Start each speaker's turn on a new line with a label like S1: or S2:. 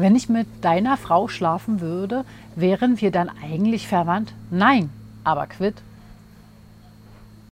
S1: Wenn ich mit deiner Frau schlafen würde, wären wir dann eigentlich verwandt? Nein, aber quitt.